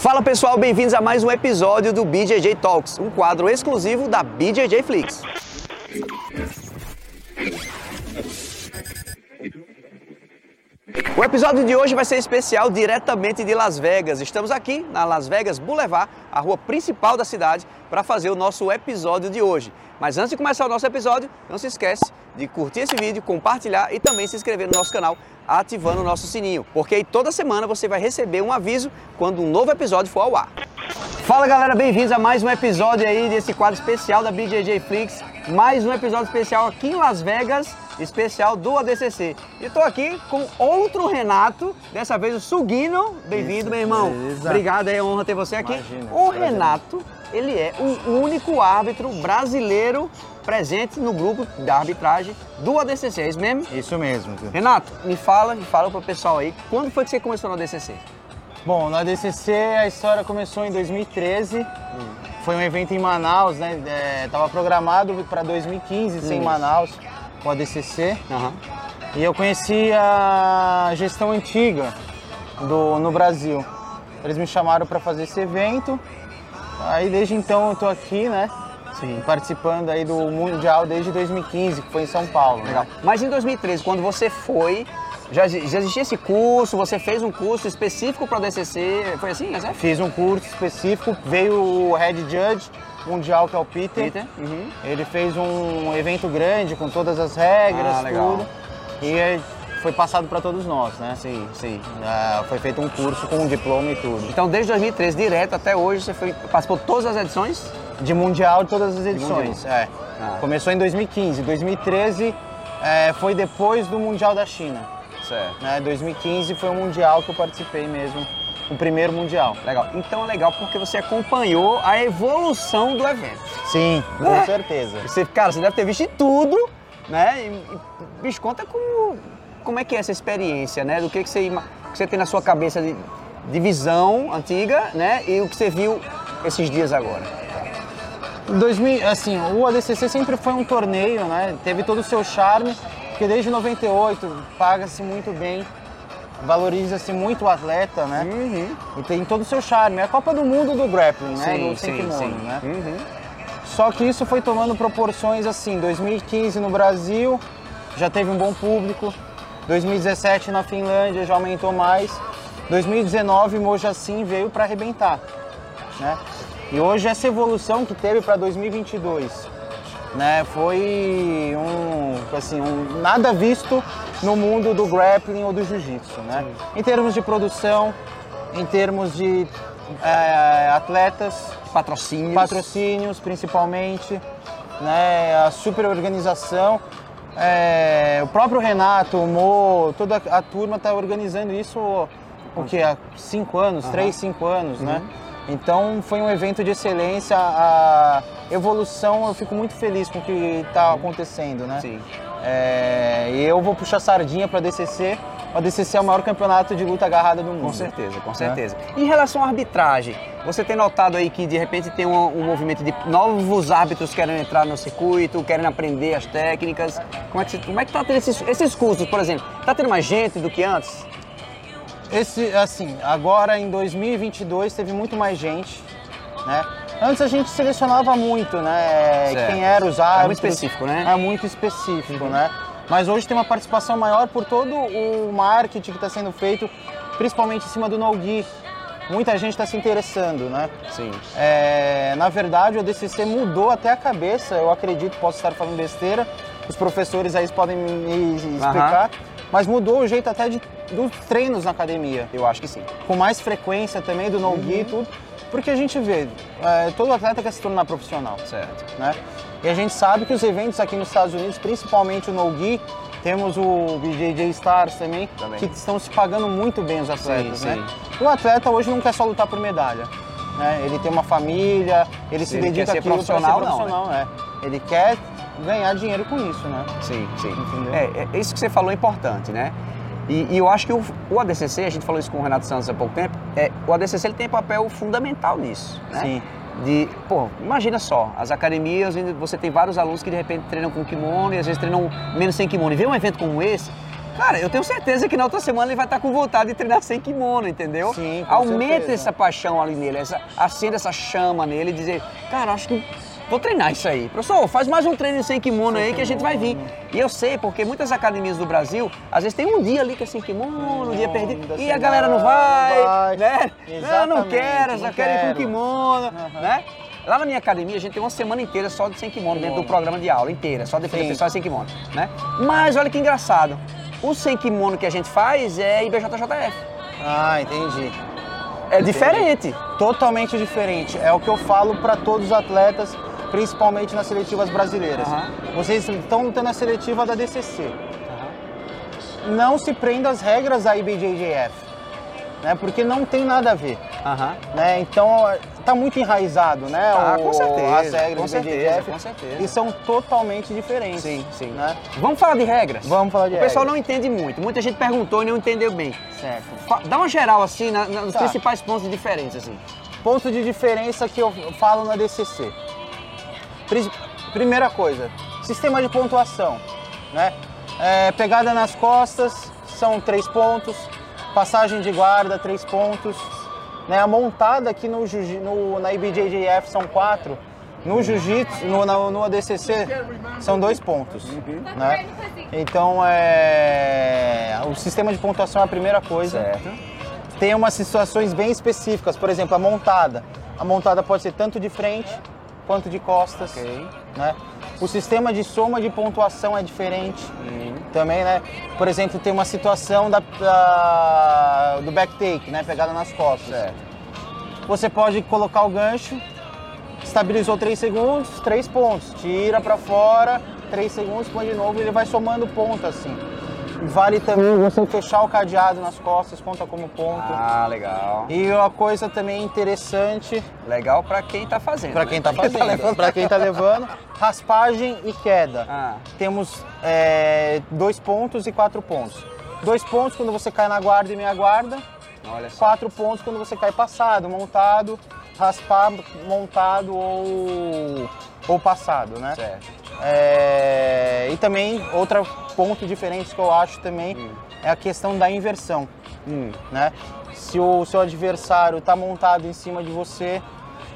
Fala pessoal, bem-vindos a mais um episódio do BJJ Talks, um quadro exclusivo da BJJ Flix. O episódio de hoje vai ser especial diretamente de Las Vegas. Estamos aqui na Las Vegas Boulevard, a rua principal da cidade, para fazer o nosso episódio de hoje. Mas antes de começar o nosso episódio, não se esquece de curtir esse vídeo, compartilhar e também se inscrever no nosso canal, ativando o nosso sininho, porque aí toda semana você vai receber um aviso quando um novo episódio for ao ar. Fala galera, bem-vindos a mais um episódio aí desse quadro especial da BJJ Flix, mais um episódio especial aqui em Las Vegas, especial do ADCC. E estou aqui com outro Renato, dessa vez o Sugino. Bem-vindo, meu irmão. beleza. Obrigado, é honra ter você aqui. Imagina, o prazer. Renato, ele é o único árbitro brasileiro presente no grupo da arbitragem do ADCC, é isso mesmo? Isso mesmo. Renato, me fala, me fala pro pessoal aí, quando foi que você começou no ADCC? Bom, na DCC a história começou em 2013. Foi um evento em Manaus, né? É, tava programado para 2015 ser em. Manaus, com a DCC. Aham. E eu conheci a gestão antiga do, no Brasil. Eles me chamaram para fazer esse evento. Aí desde então eu tô aqui, né? Sim. Participando aí do Mundial desde 2015, que foi em São Paulo. né? Legal. Mas em 2013, quando você foi, já, já existia esse curso, você fez um curso específico para o ADCC, foi assim, né? Fiz um curso específico, veio o Head Judge Mundial, que é o Peter. Peter? Uhum. Ele fez um evento grande com todas as regras, Ah, tudo. E foi passado para todos nós, né? Sim, sim. Ah, foi feito um curso com um diploma e tudo. Então, desde 2013, direto até hoje, você foi, participou de todas as edições? De mundial, todas as edições. É. Ah. Começou em 2015. 2013 é, foi depois do Mundial da China. Certo. Né? 2015 foi o mundial que eu participei mesmo, o primeiro mundial. Legal. Então é legal porque você acompanhou a evolução do evento. Sim, com É. certeza. Você, cara, você deve ter visto tudo, né? E, e, bicho, conta como, como é que é essa experiência, né? Do que, que, você, que você tem na sua cabeça de, de visão antiga, né? E o que você viu esses dias agora. 2000, assim, o ADCC sempre foi um torneio, né? Teve todo o seu charme, porque desde 98 paga-se muito bem, valoriza-se muito o atleta, né? Uhum. E tem todo o seu charme. É a Copa do Mundo do grappling, né? Sim, do sem sim, kimono, sim. né? Uhum. Só que isso foi tomando proporções assim, 2015 no Brasil já teve um bom público, 2017 na Finlândia já aumentou mais, 2019 Mojacin veio para arrebentar, né? E hoje essa evolução que teve para 2022, né, foi um, assim, um nada visto no mundo do grappling ou do jiu-jitsu, né? Em termos de produção, em termos de eh, atletas, Patrocínios. patrocínios principalmente, né, a super organização. É, o próprio Renato, o Mo, toda a turma está organizando isso o que há cinco anos, três, cinco anos, né? Então foi um evento de excelência, a evolução eu fico muito feliz com o que está acontecendo, né? Sim. É, e eu vou puxar sardinha para a DCC. A DCC é o maior campeonato de luta agarrada do mundo. Com certeza, com certeza. Em relação à arbitragem, você tem notado aí que de repente tem um, um movimento de novos árbitros querendo entrar no circuito, querem aprender as técnicas. Como é que, como é que tá tendo esses, esses cursos, por exemplo? Tá tendo mais gente do que antes? Esse, assim, agora em 2022 teve muito mais gente, né? Antes a gente selecionava muito, né? Certo. Quem eram os Era árbitros. muito específico, né? É muito específico, né? Mas hoje tem uma participação maior por todo o marketing que está sendo feito, principalmente em cima do no-gi. Muita gente está se interessando, né? Sim. É, na verdade, o DCC mudou até a cabeça, eu acredito, posso estar falando besteira, os professores aí podem me explicar, mas mudou o jeito até de, dos treinos na academia Eu acho que sim. com mais frequência também do no-gi e tudo, porque a gente vê, é, todo atleta quer se tornar profissional, Certo. né? E a gente sabe que os eventos aqui nos Estados Unidos, principalmente o no-gi, temos o BJJ Stars também, Também. que estão se pagando muito bem os atletas, Sim, né? O atleta hoje não quer só lutar por medalha, né? Ele tem uma família, ele se Ele quer dedica ser àquilo pra profissional, não, profissional, é. Ele quer ganhar dinheiro com isso, né? Sim, sim. Entendeu? É, é, isso que você falou é importante, né? E, e eu acho que o, o ADCC, a gente falou isso com o Renato Santos há pouco tempo, é, o ADCC ele tem papel fundamental nisso, né? Sim. De, pô, imagina só, as academias, você tem vários alunos que de repente treinam com kimono e às vezes treinam menos sem kimono. E vê um evento como esse, Cara, eu tenho certeza que na outra semana ele vai estar com vontade de treinar sem kimono, entendeu? Sim, Aumenta certeza. essa paixão ali nele, essa, acenda essa chama nele e dizer, cara, acho que vou treinar isso aí. Professor, faz mais um treino sem kimono aí que a gente vai vir. E eu sei, porque muitas academias do Brasil, às vezes tem um dia ali que é sem kimono, um dia perdido, e a galera não vai, semana, vai. né? Não, eu não Exatamente, quero, só não quero ir com kimono, Aham. né? Lá na minha academia, a gente tem uma semana inteira só de sem kimono dentro do programa de aula, inteira, só defesa Sim. pessoal sem kimono, né? Mas olha que engraçado, o sem kimono que a gente faz é IBJJF. Ah, entendi. É diferente. Totalmente diferente. É o que eu falo para todos os atletas, principalmente nas seletivas brasileiras. Aham. Vocês estão lutando a seletiva da DCC. Não se prenda às regras da IBJJF, né? Porque não tem nada a ver. Aham. né? Então tá muito enraizado, né? Tá, o- com certeza, As regras com do certeza, BJJF com certeza. e são totalmente diferentes. Sim, sim. Né? Vamos falar de regras? Vamos falar de O pessoal regras. não entende muito. Muita gente perguntou e não entendeu bem. Certo. Dá uma geral assim na- na- nos Tá. principais pontos de diferença assim. Ponto de diferença que eu falo na DCC. Pri- Primeira coisa, sistema de pontuação, né? É, pegada nas costas são três pontos, passagem de guarda três pontos, né? A montada aqui no, no- na IBJJF são quatro, no Jiu-Jitsu, no, na- no ADCC são dois pontos, né? Então é o sistema de pontuação é a primeira coisa. Certo. Tem umas situações bem específicas, por exemplo, a montada. A montada pode ser tanto de frente quanto de costas. Ok. Né? O sistema de soma de pontuação é diferente Hum. também, né? Por exemplo, tem uma situação da, da- do backtake, né? Pegada nas costas. Certo. Você pode colocar o gancho, estabilizou 3 segundos, 3 pontos. Tira pra fora, 3 segundos, põe de novo e ele vai somando ponto assim. Vale também você fechar o cadeado nas costas, conta como ponto. Ah, legal. E uma coisa também interessante Legal pra quem tá fazendo. para né? quem tá Pra fazendo, levando. para quem tá levando, raspagem e queda. Ah, Temos é, dois pontos e quatro pontos. Dois pontos quando você cai na guarda e meia guarda, olha só. quatro pontos quando você cai passado, montado, raspar, montado ou, ou passado, né? Certo. É, e também outro ponto diferente que eu acho também Hum. é a questão da inversão, Hum. né? Se o seu adversário está montado em cima de você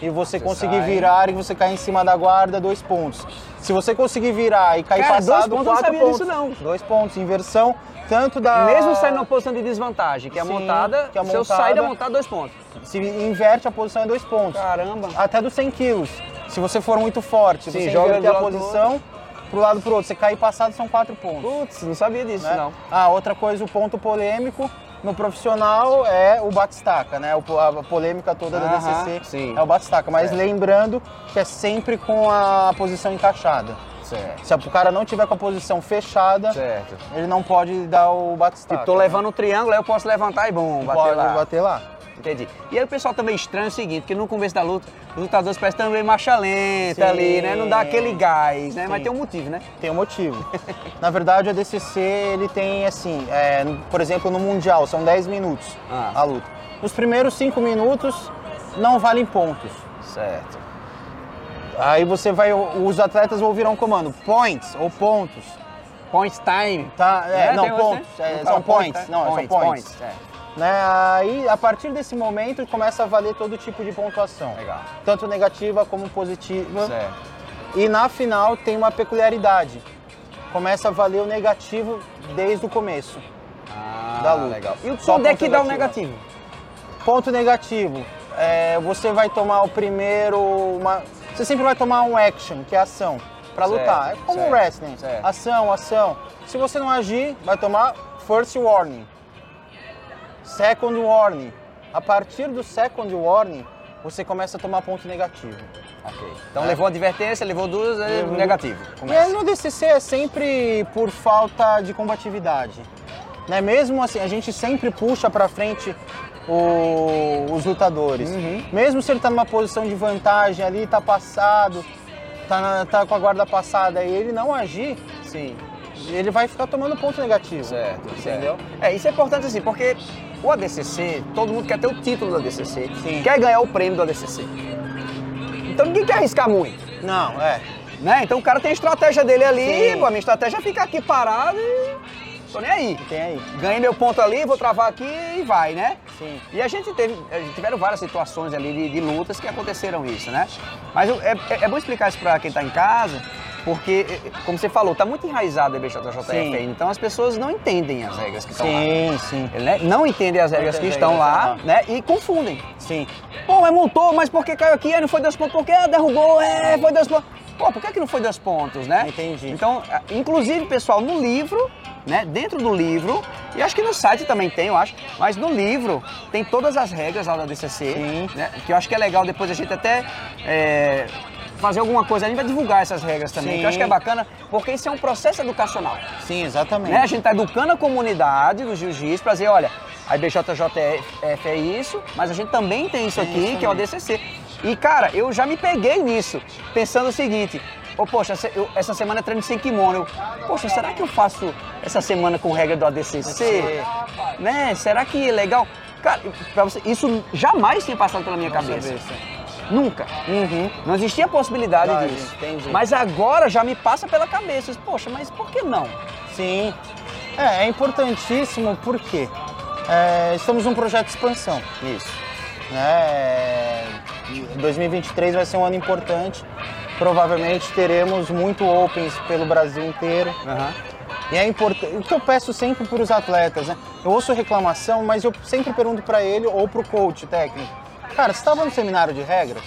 e você, Você conseguir sai. virar e você cair em cima da guarda, dois pontos. Se você conseguir virar e cair Cara, dois passado, pontos eu não quatro sabia pontos. disso, não. Dois pontos, inversão, tanto da... Mesmo saindo numa posição de desvantagem, que é Sim, montada, que a se eu sair da montada- montada, dois pontos. Se inverte a posição é dois pontos. Caramba. Até dos 100 quilos. Se você for muito forte, Sim, você joga inverter a posição pro lado pro outro, você cair passado são quatro pontos. Putz, não sabia disso, né? não. Ah, outra coisa, o ponto polêmico no profissional é o batistaca, né? A polêmica toda da Aham, DCC sim. é o batistaca, mas Certo. lembrando que é sempre com a posição encaixada. Certo. Se o cara não tiver com a posição fechada, Certo. ele não pode dar o batistaca. Tipo, tô levando um triângulo, aí eu posso levantar e bom, bater pode lá. bater lá. Entendi. E aí o pessoal também estranha o seguinte, que no começo da luta, os lutadores parecem também marcha lenta Sim. ali, né? Não dá aquele gás, né? Mas Sim. tem um motivo, né? Tem um motivo. Na verdade, a DCC, ele tem assim, é, por exemplo, no Mundial, são 10 minutos Ah. a luta. Os primeiros 5 minutos não valem pontos. Certo. Aí você vai, os atletas vão virar um comando, points ou pontos. Point time. Tá? É, Né? não, você? pontos. é, Não são points. né? Não, Points, são points. points, é. Né? Aí, a partir desse momento, começa a valer todo tipo de pontuação. Legal. Tanto negativa como positiva. Certo. E na final tem uma peculiaridade. Começa a valer o negativo desde o começo. Ah, Da luta. legal. E Só onde é que dá o negativo. negativo? Ponto negativo. é, você vai tomar o primeiro. Uma, você sempre vai tomar um action, que é ação, pra Certo, lutar. É como certo, wrestling. certo. Ação, ação. Se você não agir, vai tomar first warning. Second warning. A partir do second warning, você começa a tomar ponto negativo. Ok. Então É. levou advertência, levou duas, é Levou- negativo. E Começa. aí no DCC é sempre por falta de combatividade. Né? Mesmo assim, a gente sempre puxa pra frente o- os lutadores. Uhum. Mesmo se ele tá numa posição de vantagem ali, tá passado, tá, na- tá com a guarda passada e ele não agir, Sim. ele vai ficar tomando ponto negativo. Certo, Entendeu? certo. É, isso é importante assim, porque o ADCC, todo mundo quer ter o título do ADCC, Sim. quer ganhar o prêmio do ADCC. Então ninguém quer arriscar muito, Não, é. né? Então o cara tem a estratégia dele ali, Sim. pô, a minha estratégia é ficar aqui parado e tô nem aí. Tem aí. Ganhei meu ponto ali, vou travar aqui e vai, né? Sim. E a gente teve, gente tiveram várias situações ali de, de lutas que aconteceram isso, né? Mas é, é- é bom explicar isso pra quem tá em casa, porque, é, é, como você falou, tá muito enraizado a BJJF Sim. ainda, então as pessoas não entendem as regras que estão lá. Sim, sim. Né? Não entendem as regras que estão lá, né? E confundem. Sim. Pô, mas montou, mas por que caiu aqui? Não foi dois pontos, por que derrubou? É, foi dois pontos. Pô, por que, que não foi dois pontos, né? Entendi. Então, inclusive, pessoal, no livro, né? Dentro do livro, e acho que no site também tem, eu acho, mas no livro tem todas as regras lá da DCC, Sim. né? Que eu acho que é legal depois a gente até é, fazer alguma coisa, a gente vai divulgar essas regras também, Sim. que eu acho que é bacana, porque isso é um processo educacional. Sim, exatamente. Né? A gente está educando a comunidade do jiu-jitsu para dizer, olha, a IBJJF é isso, mas a gente também tem isso Tem aqui, isso que é o. ADCC. E, cara, eu já me peguei nisso, pensando o seguinte, ô, poxa, eu- essa semana eu treino sem kimono. Eu, poxa, será que eu faço essa semana com regra do ADCC? Né? Será que é legal? Cara, você, isso jamais tinha passado pela minha cabeça. Cabeça. Nunca. Uhum. Não existia possibilidade disso. entendi. Mas agora já me passa pela cabeça. Poxa, mas por que não? Sim. É, é importantíssimo porque é, estamos num projeto de expansão. Isso. Né? 2023 vai ser um ano importante. Provavelmente teremos muito Opens pelo Brasil inteiro. Aham. E é importante. O que eu peço sempre para os atletas, né? Eu ouço reclamação, mas eu sempre pergunto para ele ou para o coach técnico: Cara, você estava no seminário de regras?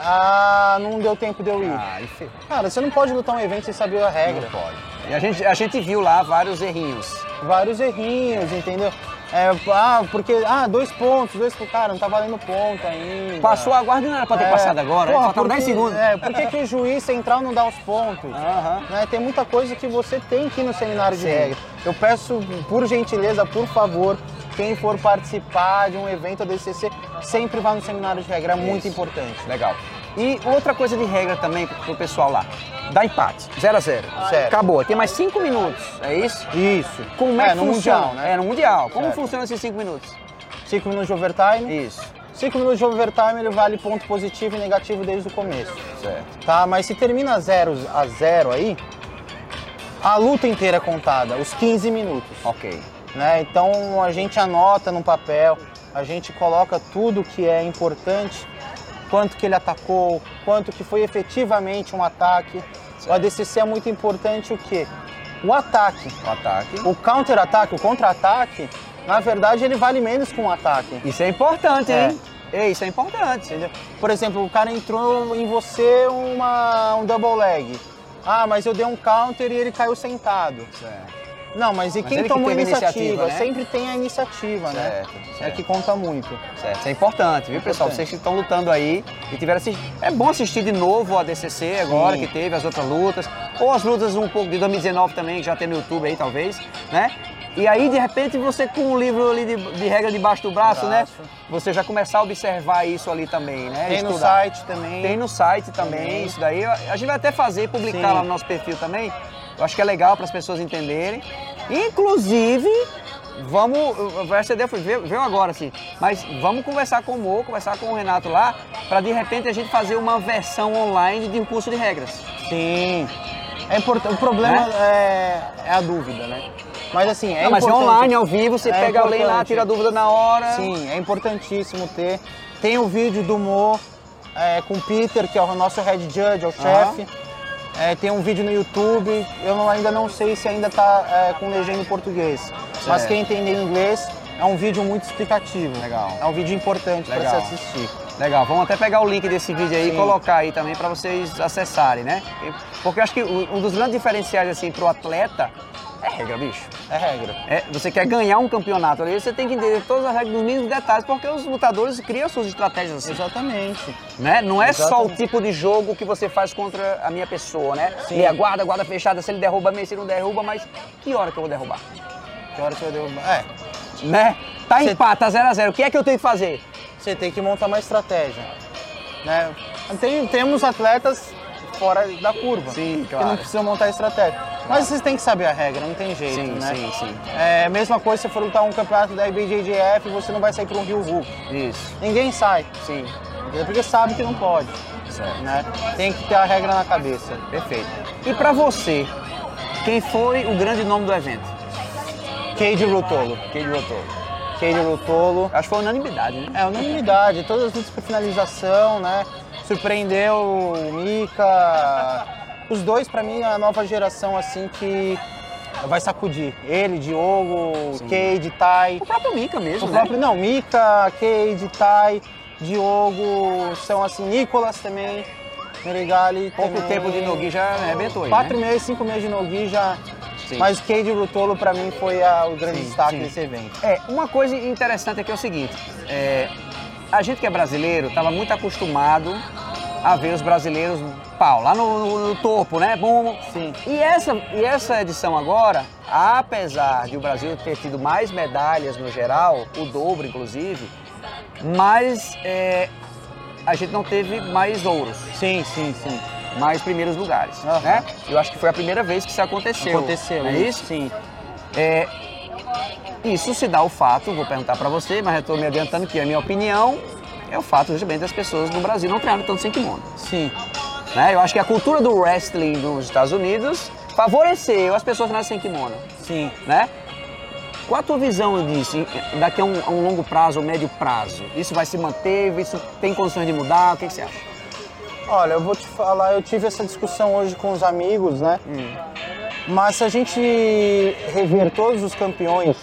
Ah, não deu tempo de eu ir. Ah, enfim. Cara, você não pode lutar um evento sem saber a regra. Não pode. E a gente, a gente viu lá vários errinhos. Vários errinhos, entendeu? É, ah, porque. Ah, dois pontos, dois pontos. Cara, não tá valendo ponto ainda. Passou a guarda e não era pra ter É, passado agora, porra, faltavam por 10 que- segundos. É, por que, que o juiz central não dá os pontos? Aham. Né, tem muita coisa que você tem que ir no seminário de Sim. regra. Eu peço, por gentileza, por favor, quem for participar de um evento DCC, sempre vá no seminário de regra, é muito Isso. importante. Legal. E outra coisa de regra também pro pessoal lá. Dá empate. 0 a 0 Certo. Acabou. Tem mais 5 minutos. É isso? Isso. Como é, que no funciona? Mundial, né? É, no Mundial. Como Certo. funciona esses 5 minutos? Cinco minutos de overtime. Isso. Cinco minutos de overtime, ele vale ponto positivo e negativo desde o começo. Certo. Tá, mas se termina 0 a 0 aí, a luta inteira é contada, os 15 minutos. Ok. Né? Então a gente anota no papel, a gente coloca tudo que é importante, quanto que ele atacou, quanto que foi efetivamente um ataque. O ADCC é muito importante o quê? O ataque. O ataque. O counter-ataque, o contra-ataque, na verdade ele vale menos que um ataque. Isso é importante, É. hein? É, isso é importante. Entendeu? Por exemplo, o cara entrou em você uma, um double leg. Ah, mas eu dei um counter e ele caiu sentado. Certo. Não, mas e Mas quem ele que tomou a a iniciativa? iniciativa, né? Sempre tem a iniciativa, né? Certo, É certo. que conta muito. Certo, isso é importante, viu, pessoal? Importante. Vocês que estão lutando aí e tiveram assist... É bom assistir de novo o ADCC agora, Sim. que teve as outras lutas, ou as lutas um pouco de 2019 também, que já tem no YouTube aí, talvez, né? E aí, de repente, você com um livro ali de, de regra debaixo do braço, Braço. né? Você já começar a observar isso ali também, né? Tem no Estudar. site também. Tem no site também, Também. isso daí. A gente vai até fazer e publicar Sim. lá no nosso perfil também. Eu acho que é legal para as pessoas entenderem. Inclusive, vamos. O SCD foi- veio, agora, assim. Mas vamos conversar com o Mo, conversar com o Renato lá, para de repente a gente fazer uma versão online de um curso de regras. Sim. É importante. O problema Né? é, é a dúvida, né? Mas assim, é Não, mas é online, ao vivo, você É pega link lá, tira a dúvida na hora. Sim, é importantíssimo ter. Tem o vídeo do Mo é, com o Peter, que é o nosso head judge, é o chefe. É, tem um vídeo no YouTube, eu não- ainda não sei se ainda está com legenda em português. Mas Certo. quem entender inglês, é um vídeo muito explicativo. Legal. É um vídeo importante para se assistir. Legal, vamos até pegar o link desse vídeo aí e Sim. colocar aí também para vocês acessarem, né? Porque eu acho que o- um dos grandes diferenciais assim pro atleta é regra, bicho. É regra. É, você quer ganhar um campeonato ali, você tem que entender todas as regras nos mínimos detalhes, porque os lutadores criam suas estratégias assim, Exatamente. né? Não é só o Exatamente. tipo de jogo que você faz contra a minha pessoa, né? Sim. E a guarda, guarda fechada, se ele derruba se ele não derruba, mas que hora que eu vou derrubar? Que hora você vai derrubar? É, Né? Tá Você- empate, tá 0 a 0 o que é que eu tenho que fazer? você tem que montar uma estratégia. Né? Tem, temos atletas fora da curva. Sim, Que claro. não precisam montar estratégia. Mas vocês têm que saber a regra, não tem jeito, Sim, né? sim, sim. É, mesma coisa se você for lutar um campeonato da IBJJF, você não vai sair para um Rio Hulk. Isso, Ninguém sai, sim. porque sabe que não pode. Certo. Né? Tem que ter a regra na cabeça. Perfeito. E pra você, quem foi o grande nome do evento? Cade Rutolo. Cade Rotolo. Cade Rutolo. Acho que foi unanimidade, né? É, unanimidade. Todas as lutas por finalização, né? Surpreendeu o Mika. Os dois, pra mim, é a nova geração, assim, que vai sacudir. Ele, Diogo, Cade, Tai. O próprio Mika mesmo, O né? próprio, não, Mika, Cade, Tai, Diogo, são assim, Nicolas também, Merigali Pouco também. tempo de Nogi já arrebentou aí, Quatro né? meses, cinco meses de Nogi já. Sim. Mas o Cade Rutolo pra mim foi a- o grande Sim, destaque sim. desse evento. É, uma coisa interessante aqui é o seguinte, é, a gente que é brasileiro estava muito acostumado a ver os brasileiros pau, lá no, no- no topo, né? Bom, Sim. E essa, e essa edição agora, apesar de o Brasil ter tido mais medalhas no geral, o dobro inclusive, mas é, a gente não teve mais ouros, Sim, sim, sim. mais primeiros lugares, Aham. né? Eu acho que foi a primeira vez que isso aconteceu. Aconteceu, é isso? Sim. É, isso se dá o fato, vou perguntar para você, mas eu estou me adiantando que a minha opinião é o fato justamente das pessoas no Brasil não treinarem tanto sem kimono. Sim. Né? Eu acho que a cultura do wrestling nos Estados Unidos favoreceu as pessoas treinarem sem kimono. Sim. Né? Qual a tua visão disso, em- daqui a um, a um longo prazo ou médio prazo? Isso vai se manter? Isso tem condições de mudar? O que, que você acha? Olha, eu vou te falar, eu tive essa discussão hoje com os amigos, né? Mas se a gente rever todos os campeões,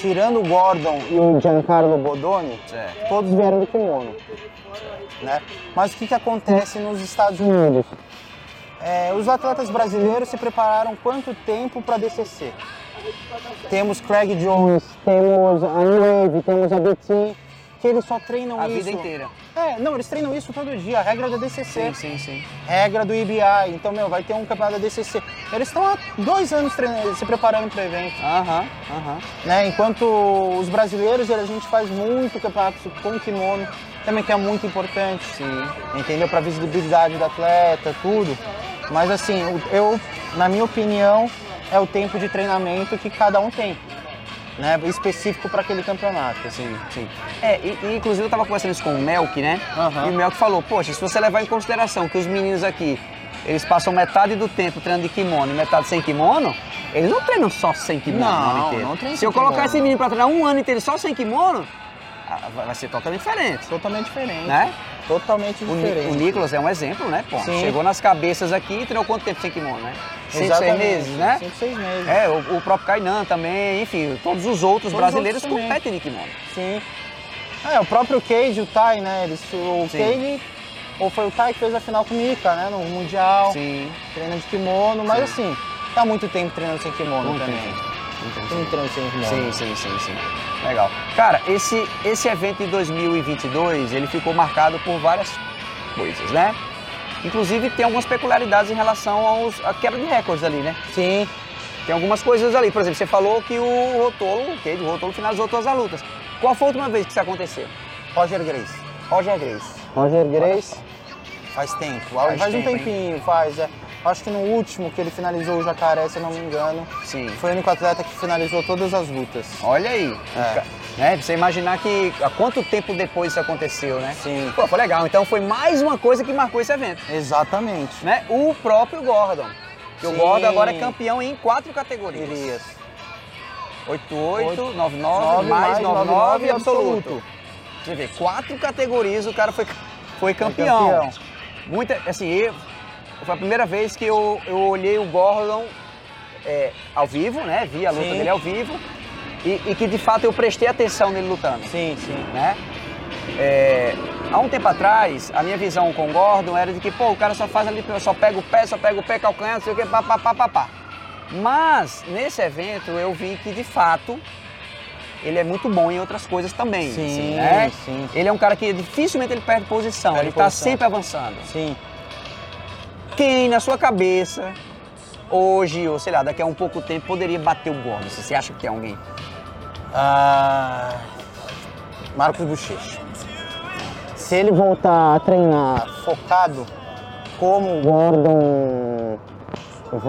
tirando o Gordon e o Giancarlo Bodoni, Certo. todos vieram do kimono. Né? Mas o que, que acontece nos Estados Unidos? É, os atletas brasileiros se prepararam quanto tempo para DCC? Temos Craig Jones, temos a Wave, temos a BT, que eles só treinam A isso. vida inteira. É, não, eles treinam isso todo dia, a regra da DCC Sim, sim, sim. regra do IBI. Então, meu, vai ter um campeonato da DCC. Eles estão há dois anos treinando, se preparando para o evento. Aham, aham. Né? Enquanto os brasileiros, a gente faz muito campeonato com kimono, também que é muito importante. Sim. Entendeu? Para visibilidade do atleta, tudo. Mas assim, eu, na minha opinião, é o tempo de treinamento que cada um tem. Né? Específico para aquele campeonato. Sim, sim. É, e, e, inclusive eu tava conversando isso com o Melk, né? Aham. E o Melk falou, poxa, se você levar em consideração que os meninos aqui, eles passam metade do tempo treinando de kimono e metade sem kimono, eles não treinam só sem kimono o ano Não, inteiro. não treinam Se eu sem colocar kimono. esse menino pra treinar um ano inteiro só sem kimono, ah, vai vai ser totalmente diferente, Totalmente diferente. né? Totalmente O, diferente. o Nicolas é um exemplo, né? Pô, Sim. chegou nas cabeças aqui e treinou quanto tempo sem kimono, né? Cinco, seis meses, né? Cinco, seis meses. É, o, o próprio Kainan também, enfim, todos os outros Todos os brasileiros outros competem de kimono. Sim. É, o próprio Cage, o Tai, né? Eles, o Sim. Cage, ou foi o Tai que fez a final com o Mika, né? No Mundial, Sim. treina de kimono, mas assim, tá muito tempo treinando sem kimono Muito também. tempo. Treinando sem kimono. Sim, sim, sim, sim. Legal. Cara, esse, esse evento de 2022, ele ficou marcado por várias coisas, né? Inclusive tem algumas peculiaridades em relação aos, à quebra de recordes ali, né? Sim. Tem algumas coisas ali. Por exemplo, você falou que o Rotolo, o Cade, o Rotolo finalizou todas as lutas. Qual foi a última vez que isso aconteceu? Roger Grace. Roger Grace. Roger Grace. Faz tempo. Faz Faz, um tempo, hein? tempinho, faz. É. Acho que no último que ele finalizou o jacaré, se eu não me engano, Sim. foi o único atleta que finalizou todas as lutas. Olha aí. É. Né? Você imaginar que há quanto tempo depois isso aconteceu, né? Sim. Pô, foi legal. Então foi mais uma coisa que marcou esse evento. Exatamente. né? O próprio Gordon. Que o Sim. Gordon agora é campeão em quatro categorias. Irias. 88, 99, Nove mais mais 99 99 e absoluto. absoluto. Você vê, quatro categorias o cara foi, foi campeão. campeão. Muita, assim, eu, foi a primeira vez que eu, eu olhei o Gordon é, ao vivo, né? Vi a luta Sim. dele ao vivo. E, e que de fato eu prestei atenção nele lutando Sim, sim. né? É, há um tempo atrás, a minha visão com o Gordon era de que, pô, o cara só faz ali, só pega o pé, só pega o pé, calcanhar, não sei o que, pá, pá, pá, pá, pá. Mas, nesse evento, eu vi que, de fato, ele é muito bom em outras coisas também. Sim, assim, né? sim. Ele é um cara que dificilmente ele perde posição, Perde ele está sempre avançando. Sim. Quem, na sua cabeça, hoje, ou sei lá, daqui a um pouco tempo, poderia bater o Gordon? Você acha que tem alguém? Ah, Marcos Bochecha. Se ele voltar a treinar focado como o Gordon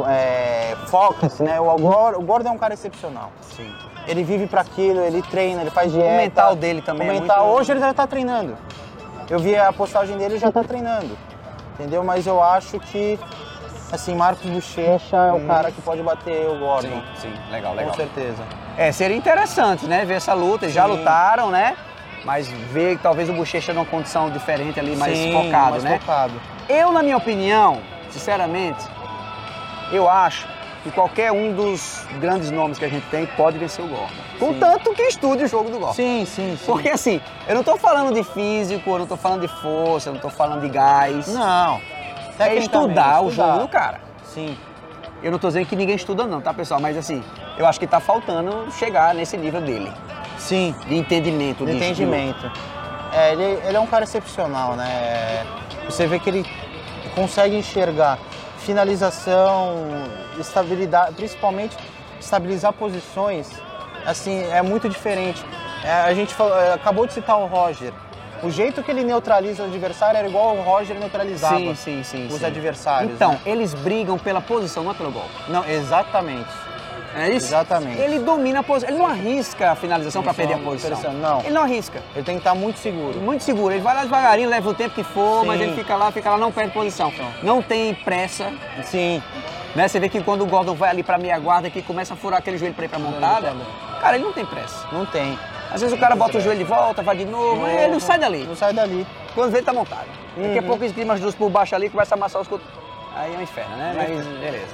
é, foca-se, né? O, o Gordon é um cara excepcional. Sim. Ele vive para aquilo, ele treina, ele faz dieta. mental dele também O é mental, muito- hoje ele deve estar treinando. Eu vi a postagem dele e já está treinando. Entendeu? Mas eu acho que Assim, Marcos Bochecha é o cara que pode bater o Gordon. Sim, sim, legal, legal. Com certeza. É, seria interessante, né? Ver essa luta. Eles já lutaram, né? Mas ver talvez o Bochecha numa condição diferente ali, mais Sim, focado, mais né? focado. Eu, na minha opinião, sinceramente, eu acho que qualquer um dos grandes nomes que a gente tem pode vencer o Gordon. Contanto que estude o jogo do Gordon. Sim, sim, sim. Porque assim, eu não tô falando de físico, eu não tô falando de força, eu não tô falando de gás. Não. é Tecnicamente, estudar o estudar. jogo do cara. Sim. Eu não tô dizendo que ninguém estuda não, tá pessoal? Mas assim, eu acho que tá faltando chegar nesse nível dele, Sim. de entendimento de de entendimento. É, ele, ele é um cara excepcional, né? Você vê que ele consegue enxergar finalização, estabilidade, principalmente estabilizar posições, assim, é muito diferente. É, a gente falou- é, acabou de citar o Roger. O jeito que ele neutraliza o adversário era igual o Roger neutralizava Sim, sim, sim. os adversários. Então, né? eles brigam pela posição, não é pelo golpe. Não, exatamente. É isso? Exatamente. Ele domina a posição. Ele não arrisca a finalização para perder a posição. não. Ele não arrisca. Ele tem que estar muito seguro. Muito seguro. Ele vai lá devagarinho, leva o tempo que for, Sim. mas ele fica lá, fica lá, não perde posição. Não tem pressa. Sim. Né? Você vê que quando o Gordon vai ali pra meia guarda, que começa a furar aquele joelho pra ir pra montada, cara, ele não tem pressa. Não tem. Às vezes o cara bota o joelho de volta, vai de novo, mas ele não sai dali. Não sai dali. Quando vê, ele tá montado. Daqui a Uhum. pouco esgrima as duas por baixo ali, começa a amassar os cotovelos. Aí é um inferno, né? Mas beleza.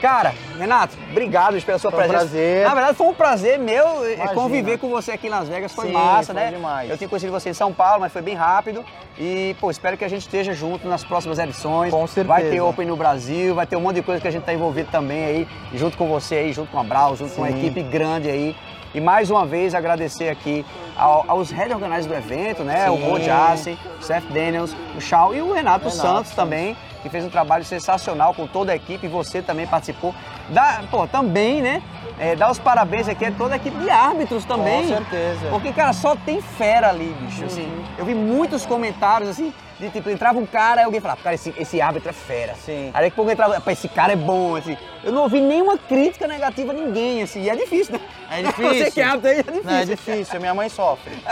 Cara, Renato, obrigado pela sua Foi um presença. prazer. Na verdade, foi um prazer meu é, Imagina. conviver com você aqui em Las Vegas. Foi Sim, massa, foi né? demais. Eu tinha conhecido você em São Paulo, mas foi bem rápido. E, pô, espero que a gente esteja junto nas próximas edições. Com certeza. Vai ter Open no Brasil, vai ter um monte de coisa que a gente tá envolvido também aí, junto com você aí, junto com a Brau, junto com uma Sim. equipe grande aí. E mais uma vez agradecer aqui ao- aos head organizers do evento, né? O Sim. Bo Jassen, o Seth Daniels, o Shaw e o Renato, Renato, Santos sim. também, que fez um trabalho sensacional com toda a equipe. Você também participou. Dá, pô, também, né? É, dá os parabéns aqui a toda a equipe de árbitros também. Com certeza. Porque, cara, só tem fera ali, bicho. Assim, eu vi muitos comentários assim, de tipo, entrava um cara e alguém falava, cara, esse, esse árbitro é fera. Sim. Aí daqui a pouco entrava, "Pá, esse cara é bom, assim. Eu não ouvi nenhuma crítica negativa a ninguém, assim. E é difícil, né? É difícil. Você que é árbitro aí é difícil. Não, é difícil. Minha mãe sofre.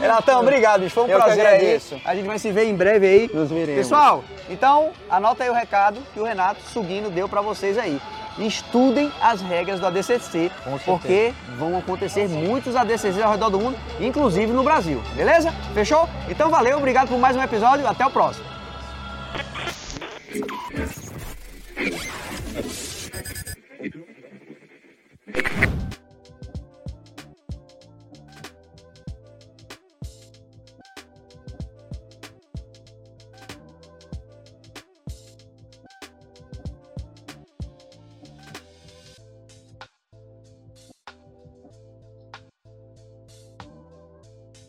Renatão, obrigado, bicho. Foi um Eu prazer aí. agradeço. A gente vai se ver em breve aí. Nos veremos. Pessoal, então anota aí o recado que o Renato Sugino deu pra vocês aí. Estudem as regras do ADCC, porque vão acontecer muitos ADCCs ao redor do mundo, inclusive no Brasil. Beleza? Fechou? Então valeu, obrigado por mais um episódio, até o próximo.